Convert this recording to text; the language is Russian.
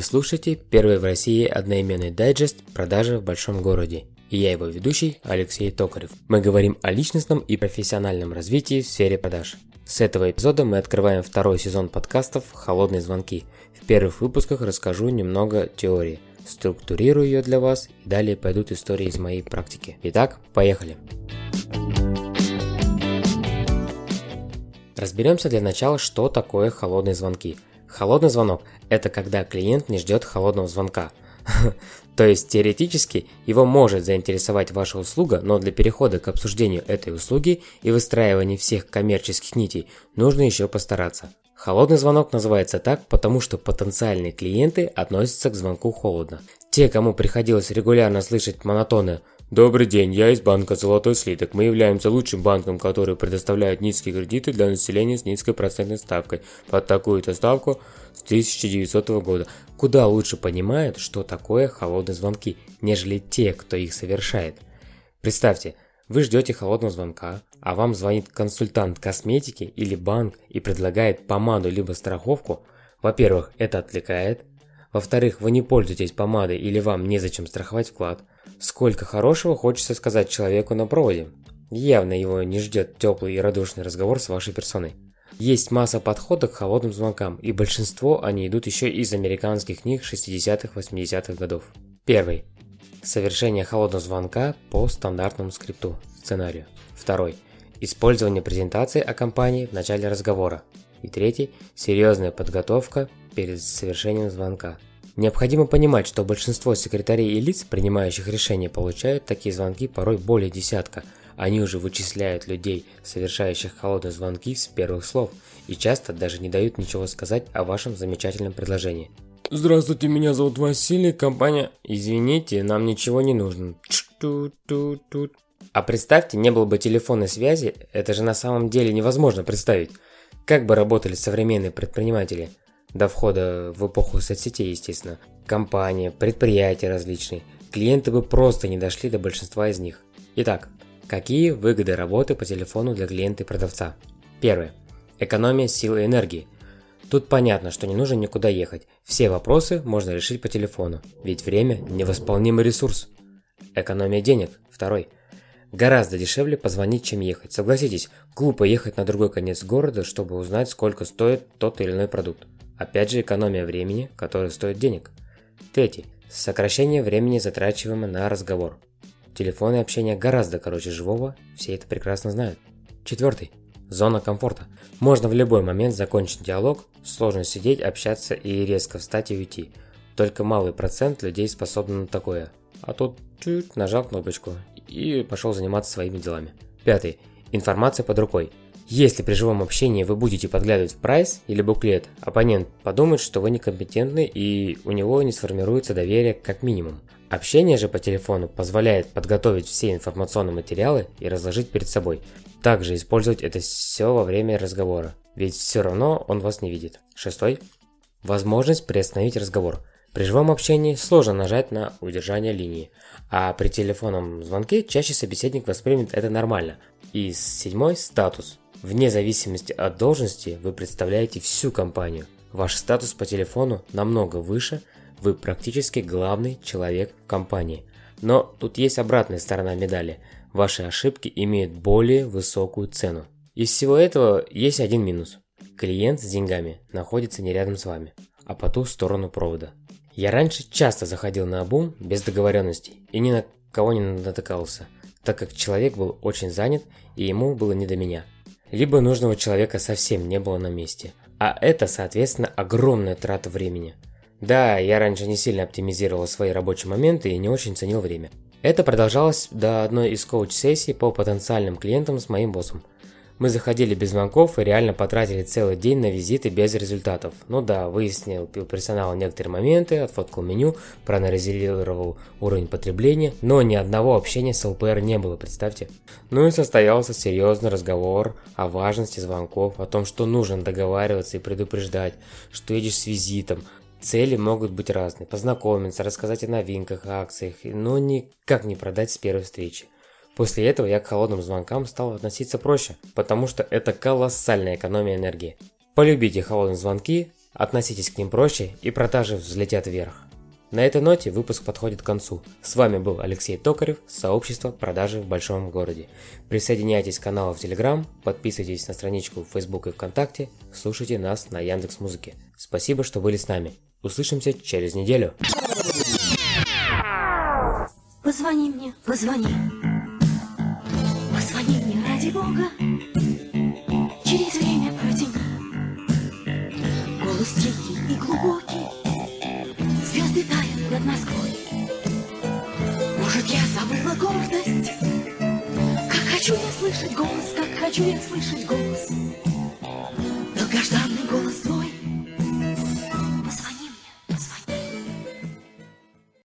Вы слушаете первый в России одноименный дайджест «Продажи в большом городе». И я его ведущий Алексей Токарев. Мы говорим о личностном и профессиональном развитии в сфере продаж. С этого эпизода мы открываем второй сезон подкастов «Холодные звонки». В первых выпусках расскажу немного теории, структурирую ее для вас и далее пойдут истории из моей практики. Итак, поехали! Разберемся для начала, что такое холодные звонки – Холодный звонок – это когда клиент не ждет холодного звонка. То есть теоретически его может заинтересовать ваша услуга, но для перехода к обсуждению этой услуги и выстраивания всех коммерческих нитей нужно еще постараться. Холодный звонок называется так, потому что потенциальные клиенты относятся к звонку холодно. Те, кому приходилось регулярно слышать монотонное Добрый день, я из банка «Золотой слиток». Мы являемся лучшим банком, который предоставляет низкие кредиты для населения с низкой процентной ставкой. Под такую-то ставку с 1900 года. Куда лучше понимают, что такое холодные звонки, нежели те, кто их совершает. Представьте, вы ждете холодного звонка, а вам звонит консультант косметики или банк и предлагает помаду либо страховку. Во-первых, это отвлекает. Во-вторых, вы не пользуетесь помадой или вам незачем страховать вклад. Сколько хорошего хочется сказать человеку на проводе. Явно его не ждет теплый и радушный разговор с вашей персоной. Есть масса подходов к холодным звонкам, и большинство они идут еще из американских книг 60-80-х годов. Первый. Совершение холодного звонка по стандартному скрипту, сценарию. Второй. Использование презентации о компании в начале разговора. И третий. Серьезная подготовка перед совершением звонка. Необходимо понимать, что большинство секретарей и лиц, принимающих решения, получают такие звонки порой более десятка. Они уже вычисляют людей, совершающих холодные звонки с первых слов, и часто даже не дают ничего сказать о вашем замечательном предложении. Здравствуйте, меня зовут Василий, компания... Извините, нам ничего не нужно. А представьте, не было бы телефонной связи, это же на самом деле невозможно представить. Как бы работали современные предприниматели – до входа в эпоху соцсетей, естественно, компания, предприятия различные, клиенты бы просто не дошли до большинства из них. Итак, какие выгоды работы по телефону для клиента и продавца? Первое. Экономия силы и энергии. Тут понятно, что не нужно никуда ехать. Все вопросы можно решить по телефону, ведь время – невосполнимый ресурс. Экономия денег. Второй. Гораздо дешевле позвонить, чем ехать. Согласитесь, глупо ехать на другой конец города, чтобы узнать, сколько стоит тот или иной продукт. Опять же экономия времени, которое стоит денег. Третий. Сокращение времени, затрачиваемого на разговор. Телефонное общение гораздо короче живого, все это прекрасно знают. Четвертый. Зона комфорта. Можно в любой момент закончить диалог, сложно сидеть, общаться и резко встать и уйти. Только малый процент людей способны на такое. А тут чуть нажал кнопочку и пошел заниматься своими делами. Пятый. Информация под рукой. Если при живом общении вы будете подглядывать в прайс или буклет, оппонент подумает, что вы некомпетентны и у него не сформируется доверие как минимум. Общение же по телефону позволяет подготовить все информационные материалы и разложить перед собой. Также использовать это все во время разговора, ведь все равно он вас не видит. Шестой. Возможность приостановить разговор. При живом общении сложно нажать на удержание линии, а при телефонном звонке чаще собеседник воспримет это нормально. И седьмой – статус. Вне зависимости от должности вы представляете всю компанию. Ваш статус по телефону намного выше, вы практически главный человек в компании. Но тут есть обратная сторона медали. Ваши ошибки имеют более высокую цену. Из всего этого есть один минус. Клиент с деньгами находится не рядом с вами, а по ту сторону провода. Я раньше часто заходил на обум без договоренностей и ни на кого не натыкался, так как человек был очень занят и ему было не до меня – либо нужного человека совсем не было на месте. А это, соответственно, огромная трата времени. Да, я раньше не сильно оптимизировал свои рабочие моменты и не очень ценил время. Это продолжалось до одной из коуч-сессий по потенциальным клиентам с моим боссом. Мы заходили без звонков и реально потратили целый день на визиты без результатов. Ну да, выяснил у персонала некоторые моменты, отфоткал меню, проанализировал уровень потребления, но ни одного общения с ЛПР не было, представьте. Ну и состоялся серьезный разговор о важности звонков, о том, что нужно договариваться и предупреждать, что едешь с визитом, Цели могут быть разные. Познакомиться, рассказать о новинках, акциях, но никак не продать с первой встречи. После этого я к холодным звонкам стал относиться проще, потому что это колоссальная экономия энергии. Полюбите холодные звонки, относитесь к ним проще и продажи взлетят вверх. На этой ноте выпуск подходит к концу. С вами был Алексей Токарев, сообщество продажи в большом городе. Присоединяйтесь к каналу в Телеграм, подписывайтесь на страничку в Facebook и ВКонтакте, слушайте нас на Яндекс Музыке. Спасибо, что были с нами. Услышимся через неделю. Позвони мне, позвони. Бога. Через время протяни. Голос тихий и глубокий. Звезды тают над Москвой. Может, я забыла гордость? Как хочу я слышать голос, как хочу я слышать голос.